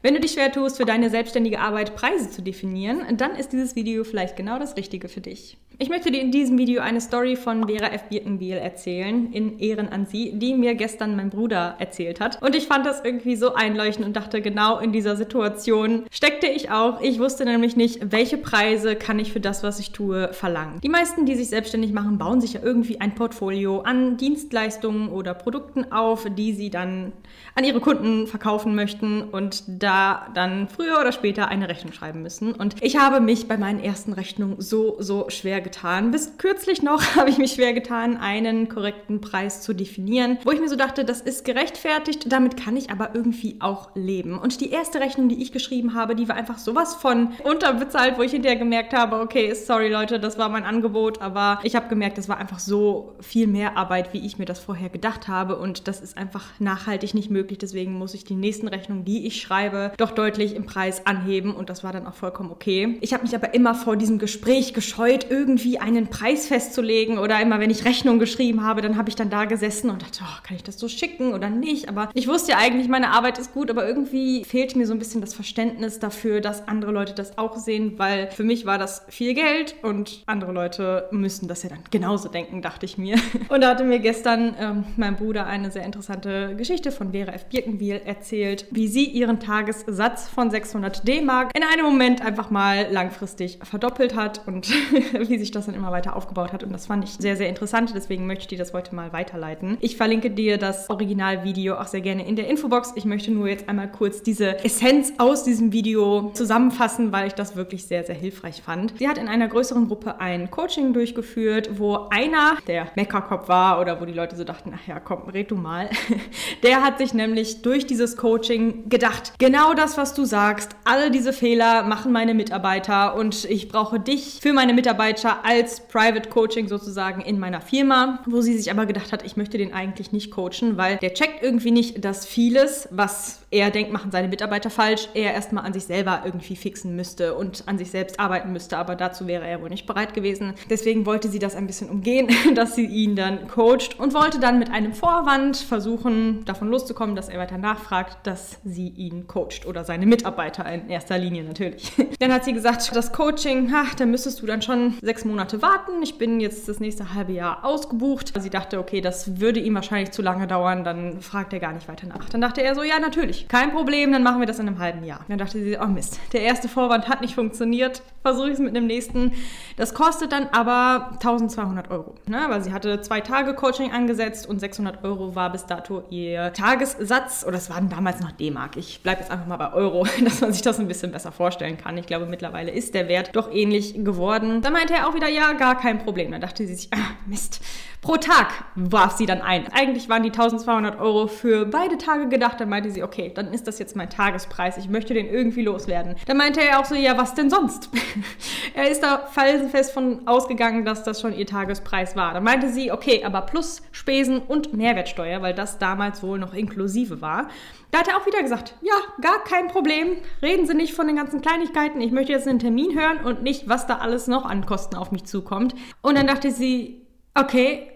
Wenn du dich schwer tust, für deine selbstständige Arbeit Preise zu definieren, dann ist dieses Video vielleicht genau das Richtige für dich. Ich möchte dir in diesem Video eine Story von Vera F. Birkenbiel erzählen, in Ehren an sie, die mir gestern mein Bruder erzählt hat. Und ich fand das irgendwie so einleuchtend und dachte, genau in dieser Situation steckte ich auch. Ich wusste nämlich nicht, welche Preise kann ich für das, was ich tue, verlangen. Die meisten, die sich selbstständig machen, bauen sich ja irgendwie ein Portfolio an Dienstleistungen oder Produkten auf, die sie dann an ihre Kunden verkaufen möchten und da dann früher oder später eine Rechnung schreiben müssen. Und ich habe mich bei meinen ersten Rechnungen so, so schwer getan. Bis kürzlich noch habe ich mich schwer getan, einen korrekten Preis zu definieren, wo ich mir so dachte, das ist gerechtfertigt, damit kann ich aber irgendwie auch leben. Und die erste Rechnung, die ich geschrieben habe, die war einfach sowas von unterbezahlt, wo ich hinterher gemerkt habe, okay, sorry Leute, das war mein Angebot, aber ich habe gemerkt, das war einfach so viel mehr Arbeit, wie ich mir das vorher gedacht habe und das ist einfach nachhaltig nicht möglich. Deswegen muss ich die nächsten Rechnungen, die ich schreibe, doch deutlich im Preis anheben und das war dann auch vollkommen okay. Ich habe mich aber immer vor diesem Gespräch gescheut, irgendwie einen Preis festzulegen oder immer, wenn ich Rechnung geschrieben habe, dann habe ich dann da gesessen und dachte, oh, kann ich das so schicken oder nicht? Aber ich wusste ja eigentlich, meine Arbeit ist gut, aber irgendwie fehlt mir so ein bisschen das Verständnis dafür, dass andere Leute das auch sehen, weil für mich war das viel Geld und andere Leute müssen das ja dann genauso denken, dachte ich mir. Und da hatte mir gestern ähm, mein Bruder eine sehr interessante Geschichte von Vera F. Birkenbiel erzählt, wie sie ihren Tagessatz von 600 D-Mark in einem Moment einfach mal langfristig verdoppelt hat und wie sich das dann immer weiter aufgebaut hat. Und das fand ich sehr, sehr interessant. Deswegen möchte ich dir das heute mal weiterleiten. Ich verlinke dir das Originalvideo auch sehr gerne in der Infobox. Ich möchte nur jetzt einmal kurz diese Essenz aus diesem Video zusammenfassen, weil ich das wirklich sehr, sehr hilfreich fand. Sie hat in einer größeren Gruppe ein Coaching durchgeführt, wo einer, der Meckerkopf war oder wo die Leute so dachten, ach ja, komm, red du mal, der hat sich nämlich durch dieses Coaching gedacht, genau das, was du sagst, alle diese Fehler machen meine Mitarbeiter und ich brauche dich für meine Mitarbeiter als Private Coaching sozusagen in meiner Firma, wo sie sich aber gedacht hat, ich möchte den eigentlich nicht coachen, weil der checkt irgendwie nicht, dass vieles, was er denkt, machen seine Mitarbeiter falsch, er erstmal an sich selber irgendwie fixen müsste und an sich selbst arbeiten müsste, aber dazu wäre er wohl nicht bereit gewesen. Deswegen wollte sie das ein bisschen umgehen, dass sie ihn dann coacht und wollte dann mit einem Vorwand versuchen, davon loszukommen, dass er weiter nachfragt, dass sie ihn coacht oder seine Mitarbeiter in erster Linie natürlich. Dann hat sie gesagt, das Coaching, ha, da müsstest du dann schon sechs Monate warten. Ich bin jetzt das nächste halbe Jahr ausgebucht. Sie dachte, okay, das würde ihm wahrscheinlich zu lange dauern, dann fragt er gar nicht weiter nach. Dann dachte er so, ja, natürlich kein Problem, dann machen wir das in einem halben Jahr. Dann dachte sie, oh Mist, der erste Vorwand hat nicht funktioniert, versuche ich es mit dem nächsten. Das kostet dann aber 1200 Euro, ne? weil sie hatte zwei Tage Coaching angesetzt und 600 Euro war bis dato ihr Tagessatz, oder es waren damals noch D-Mark. Ich bleibe jetzt einfach mal bei Euro, dass man sich das ein bisschen besser vorstellen kann. Ich glaube, mittlerweile ist der Wert doch ähnlich geworden. Dann meinte er auch wieder, ja, gar kein Problem. Dann dachte sie sich, ah, Mist, pro Tag warf sie dann ein. Eigentlich waren die 1200 Euro für beide Tage gedacht. Dann meinte sie, okay, dann ist das jetzt mein Tagespreis. Ich möchte den irgendwie loswerden. Dann meinte er auch so, ja, was denn sonst? er ist da felsenfest von ausgegangen, dass das schon ihr Tagespreis war. Dann meinte sie, okay, aber plus Spesen und Mehrwertsteuer, weil das damals wohl noch inklusive war. Da hat er auch wieder gesagt, ja, gar kein Problem. Reden Sie nicht von den ganzen Kleinigkeiten. Ich möchte jetzt einen Termin hören und nicht, was da alles noch an Kosten auf mich zukommt. Und dann dachte sie, okay,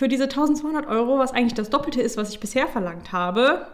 für diese 1200 Euro, was eigentlich das Doppelte ist, was ich bisher verlangt habe,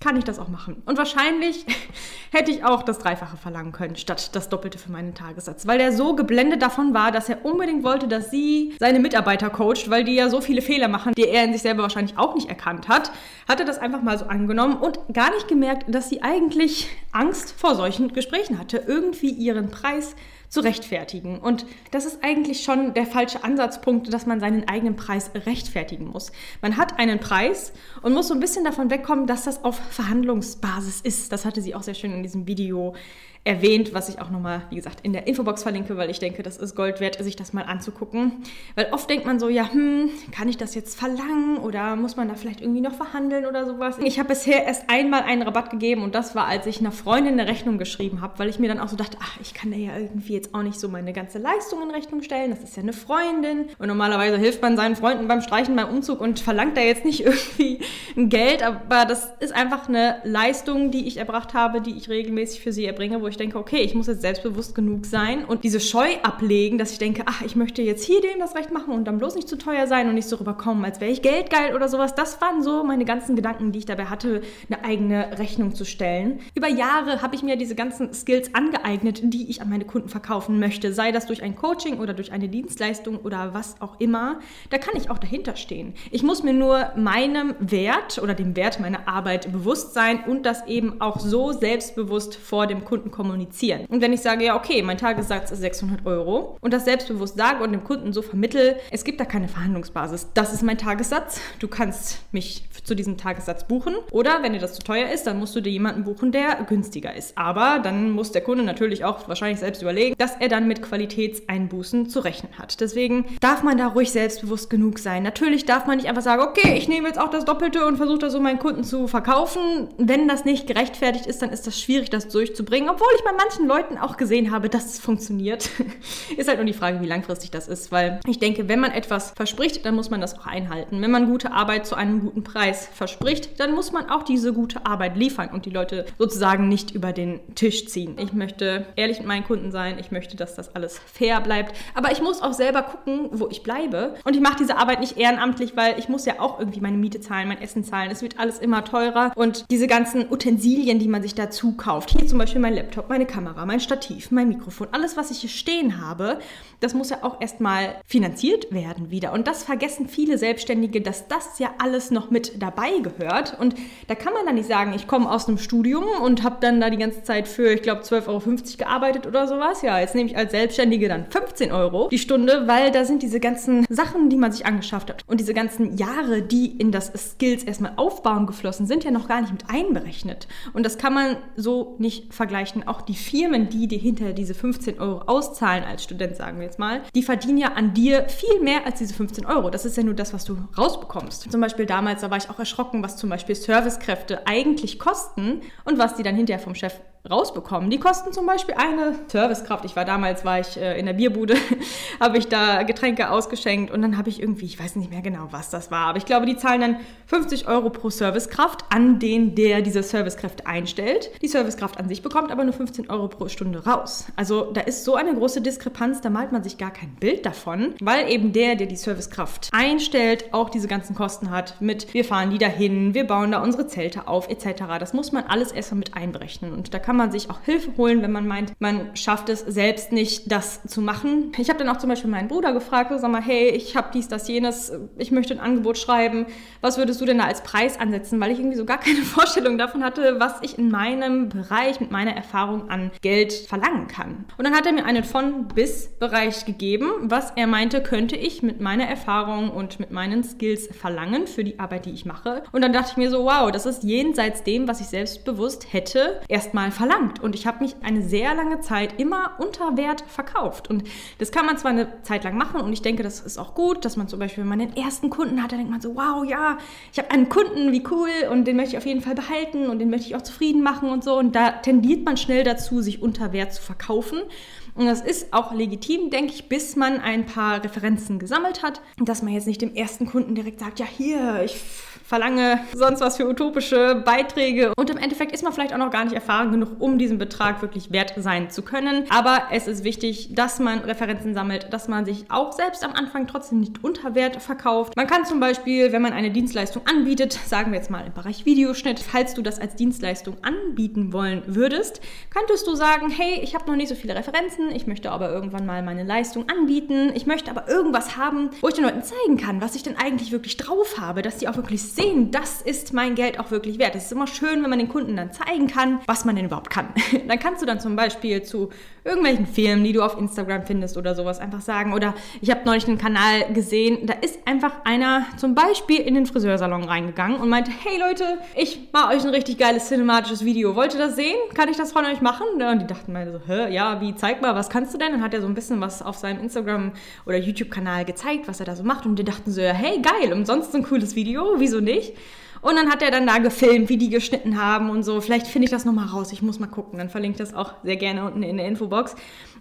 kann ich das auch machen. Und wahrscheinlich hätte ich auch das Dreifache verlangen können, statt das Doppelte für meinen Tagessatz. Weil der so geblendet davon war, dass er unbedingt wollte, dass sie seine Mitarbeiter coacht, weil die ja so viele Fehler machen, die er in sich selber wahrscheinlich auch nicht erkannt hat, hat er das einfach mal so angenommen und gar nicht gemerkt, dass sie eigentlich Angst vor solchen Gesprächen hatte, irgendwie ihren Preis zu rechtfertigen. Und das ist eigentlich schon der falsche Ansatzpunkt, dass man seinen eigenen Preis rechtfertigen muss. Man hat einen Preis und muss so ein bisschen davon wegkommen, dass das auf Verhandlungsbasis ist. Das hatte sie auch sehr schön in diesem Video erwähnt, was ich auch nochmal, wie gesagt, in der Infobox verlinke, weil ich denke, das ist Gold wert, sich das mal anzugucken. Weil oft denkt man so, ja, hm, kann ich das jetzt verlangen oder muss man da vielleicht irgendwie noch verhandeln oder sowas? Ich habe bisher erst einmal einen Rabatt gegeben und das war, als ich einer Freundin eine Rechnung geschrieben habe, weil ich mir dann auch so dachte, ach, ich kann da ja irgendwie jetzt auch nicht so meine ganze Leistung in Rechnung stellen. Das ist ja eine Freundin. Und normalerweise hilft man seinen Freunden beim Streichen, beim Umzug und verlangt da jetzt nicht irgendwie ein Geld. Aber das ist einfach eine Leistung, die ich erbracht habe, die ich regelmäßig für sie erbringe, wo ich denke, okay, ich muss jetzt selbstbewusst genug sein und diese Scheu ablegen, dass ich denke, ach, ich möchte jetzt hier dem das Recht machen und dann bloß nicht zu teuer sein und nicht so rüberkommen, als wäre ich geldgeil oder sowas. Das waren so meine ganzen Gedanken, die ich dabei hatte, eine eigene Rechnung zu stellen. Über Jahre habe ich mir diese ganzen Skills angeeignet, die ich an meine Kunden verkaufen möchte, sei das durch ein Coaching oder durch eine Dienstleistung oder was auch immer. Da kann ich auch dahinter stehen. Ich muss mir nur meinem Wert oder dem Wert meiner Arbeit bewusst sein und das eben auch so selbstbewusst vor dem Kunden kommunizieren. Und wenn ich sage, ja, okay, mein Tagessatz ist 600 Euro und das selbstbewusst sage und dem Kunden so vermittel, es gibt da keine Verhandlungsbasis. Das ist mein Tagessatz. Du kannst mich zu diesem Tagessatz buchen oder wenn dir das zu teuer ist, dann musst du dir jemanden buchen, der günstiger ist. Aber dann muss der Kunde natürlich auch wahrscheinlich selbst überlegen, dass er dann mit Qualitätseinbußen zu rechnen hat. Deswegen darf man da ruhig selbstbewusst genug sein. Natürlich darf man nicht einfach sagen, okay, ich nehme jetzt auch das Doppelte und versuche das so meinen Kunden zu verkaufen. Wenn das nicht gerechtfertigt ist, dann ist das schwierig, das durchzubringen. Obwohl ich bei manchen Leuten auch gesehen habe, dass es funktioniert. ist halt nur die Frage, wie langfristig das ist, weil ich denke, wenn man etwas verspricht, dann muss man das auch einhalten. Wenn man gute Arbeit zu einem guten Preis verspricht, dann muss man auch diese gute Arbeit liefern und die Leute sozusagen nicht über den Tisch ziehen. Ich möchte ehrlich mit meinen Kunden sein, ich möchte, dass das alles fair bleibt, aber ich muss auch selber gucken, wo ich bleibe und ich mache diese Arbeit nicht ehrenamtlich, weil ich muss ja auch irgendwie meine Miete zahlen, mein Essen zahlen. Es wird alles immer teurer und diese ganzen Utensilien, die man sich dazu kauft, hier zum Beispiel mein Laptop, meine Kamera, mein Stativ, mein Mikrofon, alles, was ich hier stehen habe, das muss ja auch erstmal finanziert werden wieder. Und das vergessen viele Selbstständige, dass das ja alles noch mit dabei gehört. Und da kann man dann nicht sagen, ich komme aus einem Studium und habe dann da die ganze Zeit für, ich glaube, 12,50 Euro gearbeitet oder sowas. Ja, jetzt nehme ich als Selbstständige dann 15 Euro die Stunde, weil da sind diese ganzen Sachen, die man sich angeschafft hat und diese ganzen Jahre, die in das Skills erstmal aufbauen geflossen sind, ja noch gar nicht mit einberechnet. Und das kann man so nicht vergleichen. Auch die Firmen, die dir hinter diese 15 Euro auszahlen als Student, sagen wir jetzt mal, die verdienen ja an dir viel mehr als diese 15 Euro. Das ist ja nur das, was du rausbekommst. Zum Beispiel damals, da war ich auch erschrocken, was zum Beispiel Servicekräfte eigentlich kosten und was die dann hinterher vom Chef rausbekommen. Die kosten zum Beispiel eine Servicekraft. Ich war damals, war ich äh, in der Bierbude, habe ich da Getränke ausgeschenkt und dann habe ich irgendwie, ich weiß nicht mehr genau, was das war, aber ich glaube, die zahlen dann 50 Euro pro Servicekraft an den, der diese Servicekräfte einstellt. Die Servicekraft an sich bekommt aber nur 15 Euro pro Stunde raus. Also da ist so eine große Diskrepanz, da malt man sich gar kein Bild davon, weil eben der, der die Servicekraft einstellt, auch diese ganzen Kosten hat mit, wir fahren die dahin, wir bauen da unsere Zelte auf etc. Das muss man alles erstmal mit einberechnen und da kann kann man sich auch Hilfe holen, wenn man meint, man schafft es selbst nicht, das zu machen. Ich habe dann auch zum Beispiel meinen Bruder gefragt, sag mal, hey, ich habe dies, das, jenes, ich möchte ein Angebot schreiben. Was würdest du denn da als Preis ansetzen? Weil ich irgendwie so gar keine Vorstellung davon hatte, was ich in meinem Bereich mit meiner Erfahrung an Geld verlangen kann. Und dann hat er mir einen von-bis-Bereich gegeben, was er meinte, könnte ich mit meiner Erfahrung und mit meinen Skills verlangen für die Arbeit, die ich mache. Und dann dachte ich mir so, wow, das ist jenseits dem, was ich selbstbewusst hätte, erstmal verlangt. Und ich habe mich eine sehr lange Zeit immer unter Wert verkauft. Und das kann man zwar eine Zeit lang machen und ich denke, das ist auch gut, dass man zum Beispiel, wenn man den ersten Kunden hat, dann denkt man so, wow, ja, ich habe einen Kunden, wie cool und den möchte ich auf jeden Fall behalten und den möchte ich auch zufrieden machen und so. Und da tendiert man schnell dazu, sich unter Wert zu verkaufen. Und das ist auch legitim, denke ich, bis man ein paar Referenzen gesammelt hat. Dass man jetzt nicht dem ersten Kunden direkt sagt, ja hier, ich verlange sonst was für utopische Beiträge. Und im Endeffekt ist man vielleicht auch noch gar nicht erfahren genug, um diesen Betrag wirklich wert sein zu können. Aber es ist wichtig, dass man Referenzen sammelt, dass man sich auch selbst am Anfang trotzdem nicht unter Wert verkauft. Man kann zum Beispiel, wenn man eine Dienstleistung anbietet, sagen wir jetzt mal im Bereich Videoschnitt, falls du das als Dienstleistung anbieten wollen würdest, könntest du sagen, hey, ich habe noch nicht so viele Referenzen, ich möchte aber irgendwann mal meine Leistung anbieten, ich möchte aber irgendwas haben, wo ich den Leuten zeigen kann, was ich denn eigentlich wirklich drauf habe, dass die auch wirklich sehen, sehen, das ist mein Geld auch wirklich wert. Es ist immer schön, wenn man den Kunden dann zeigen kann, was man denn überhaupt kann. dann kannst du dann zum Beispiel zu irgendwelchen Filmen, die du auf Instagram findest oder sowas, einfach sagen. Oder ich habe neulich einen Kanal gesehen, da ist einfach einer zum Beispiel in den Friseursalon reingegangen und meinte, hey Leute, ich mache euch ein richtig geiles cinematisches Video. Wollt ihr das sehen? Kann ich das von euch machen? Und die dachten mal so, hä, ja, wie, zeig mal, was kannst du denn? Dann hat er so ein bisschen was auf seinem Instagram- oder YouTube-Kanal gezeigt, was er da so macht. Und die dachten so, hey, geil, umsonst ein cooles Video, wieso nicht? natürlich. Und dann hat er dann da gefilmt, wie die geschnitten haben und so. Vielleicht finde ich das nochmal raus. Ich muss mal gucken. Dann verlinke ich das auch sehr gerne unten in der Infobox.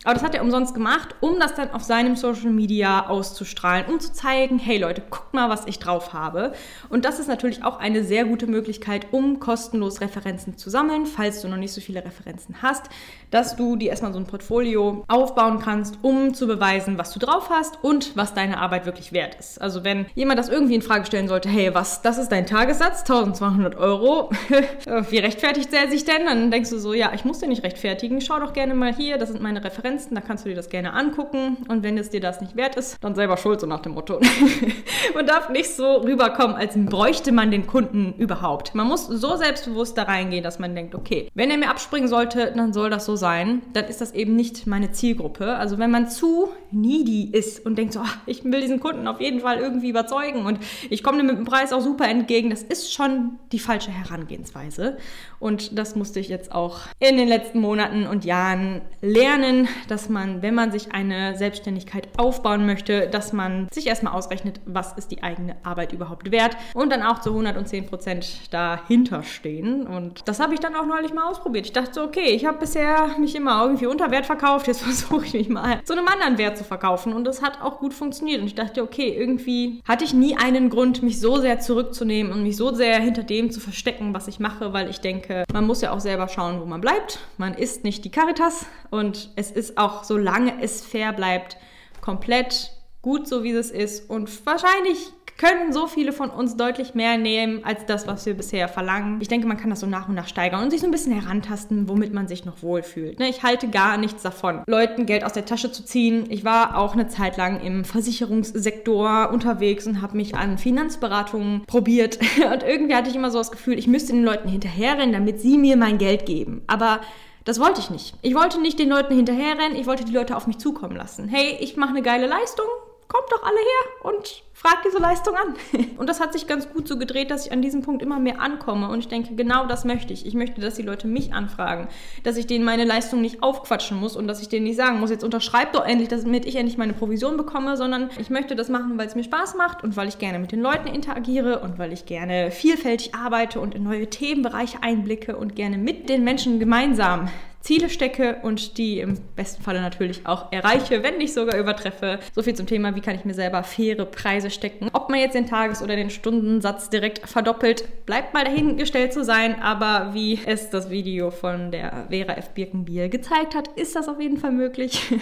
Aber das hat er umsonst gemacht, um das dann auf seinem Social Media auszustrahlen, um zu zeigen, hey Leute, guckt mal, was ich drauf habe. Und das ist natürlich auch eine sehr gute Möglichkeit, um kostenlos Referenzen zu sammeln, falls du noch nicht so viele Referenzen hast, dass du dir erstmal so ein Portfolio aufbauen kannst, um zu beweisen, was du drauf hast und was deine Arbeit wirklich wert ist. Also wenn jemand das irgendwie in Frage stellen sollte, hey, was, das ist dein Tagessatz, 1200 Euro, wie rechtfertigt er sich denn? Dann denkst du so, ja, ich muss den nicht rechtfertigen, schau doch gerne mal hier, das sind meine Referenzen Referenzen, da kannst du dir das gerne angucken. Und wenn es dir das nicht wert ist, dann selber schuld, so nach dem Motto. man darf nicht so rüberkommen, als bräuchte man den Kunden überhaupt. Man muss so selbstbewusst da reingehen, dass man denkt, okay, wenn er mir abspringen sollte, dann soll das so sein. Dann ist das eben nicht meine Zielgruppe. Also wenn man zu needy ist und denkt so, ach, ich will diesen Kunden auf jeden Fall irgendwie überzeugen und ich komme dem mit dem Preis auch super entgegen, das ist schon die falsche Herangehensweise. Und das musste ich jetzt auch in den letzten Monaten und Jahren lernen, dass man, wenn man sich eine Selbstständigkeit aufbauen möchte, dass man sich erstmal ausrechnet, was ist die eigene Arbeit überhaupt wert und dann auch zu 110 Prozent dahinter stehen. Und das habe ich dann auch neulich mal ausprobiert. Ich dachte so, okay, ich habe bisher mich immer irgendwie unter Wert verkauft, jetzt versuche ich mich mal zu einem anderen Wert zu verkaufen und das hat auch gut funktioniert. Und ich dachte, okay, irgendwie hatte ich nie einen Grund, mich so sehr zurückzunehmen und mich so sehr hinter dem zu verstecken, was ich mache, weil ich denke, man muss ja auch selber schauen, wo man bleibt. Man ist nicht die Caritas und es ist auch, solange es fair bleibt, komplett gut so, wie es ist. Und wahrscheinlich können so viele von uns deutlich mehr nehmen als das, was wir bisher verlangen. Ich denke, man kann das so nach und nach steigern und sich so ein bisschen herantasten, womit man sich noch wohlfühlt. Ne, ich halte gar nichts davon, Leuten Geld aus der Tasche zu ziehen. Ich war auch eine Zeit lang im Versicherungssektor unterwegs und habe mich an Finanzberatungen probiert. Und irgendwie hatte ich immer so das Gefühl, ich müsste den Leuten hinterherrennen, damit sie mir mein Geld geben. Aber das wollte ich nicht. Ich wollte nicht den Leuten hinterherrennen, ich wollte die Leute auf mich zukommen lassen. Hey, ich mache eine geile Leistung, kommt doch alle her und fragt diese Leistung an. Und das hat sich ganz gut so gedreht, dass ich an diesem Punkt immer mehr ankomme. Und ich denke, genau das möchte ich. Ich möchte, dass die Leute mich anfragen, dass ich denen meine Leistung nicht aufquatschen muss und dass ich denen nicht sagen muss, jetzt unterschreib doch endlich, damit ich endlich meine Provision bekomme, sondern ich möchte das machen, weil es mir Spaß macht und weil ich gerne mit den Leuten interagiere und weil ich gerne vielfältig arbeite und in neue Themenbereiche einblicke und gerne mit den Menschen gemeinsam Ziele stecke und die im besten Falle natürlich auch erreiche, wenn nicht sogar übertreffe. So viel zum Thema, wie kann ich mir selber faire Preise stecken. Ob man jetzt den Tages- oder den Stundensatz direkt verdoppelt, bleibt mal dahingestellt zu sein. Aber wie es das Video von der Vera F. Birkenbiel gezeigt hat, ist das auf jeden Fall möglich.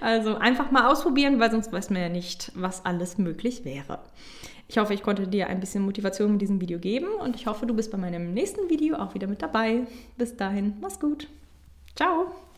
Also einfach mal ausprobieren, weil sonst weiß man ja nicht, was alles möglich wäre. Ich hoffe, ich konnte dir ein bisschen Motivation mit diesem Video geben und ich hoffe, du bist bei meinem nächsten Video auch wieder mit dabei. Bis dahin, mach's gut. Ciao!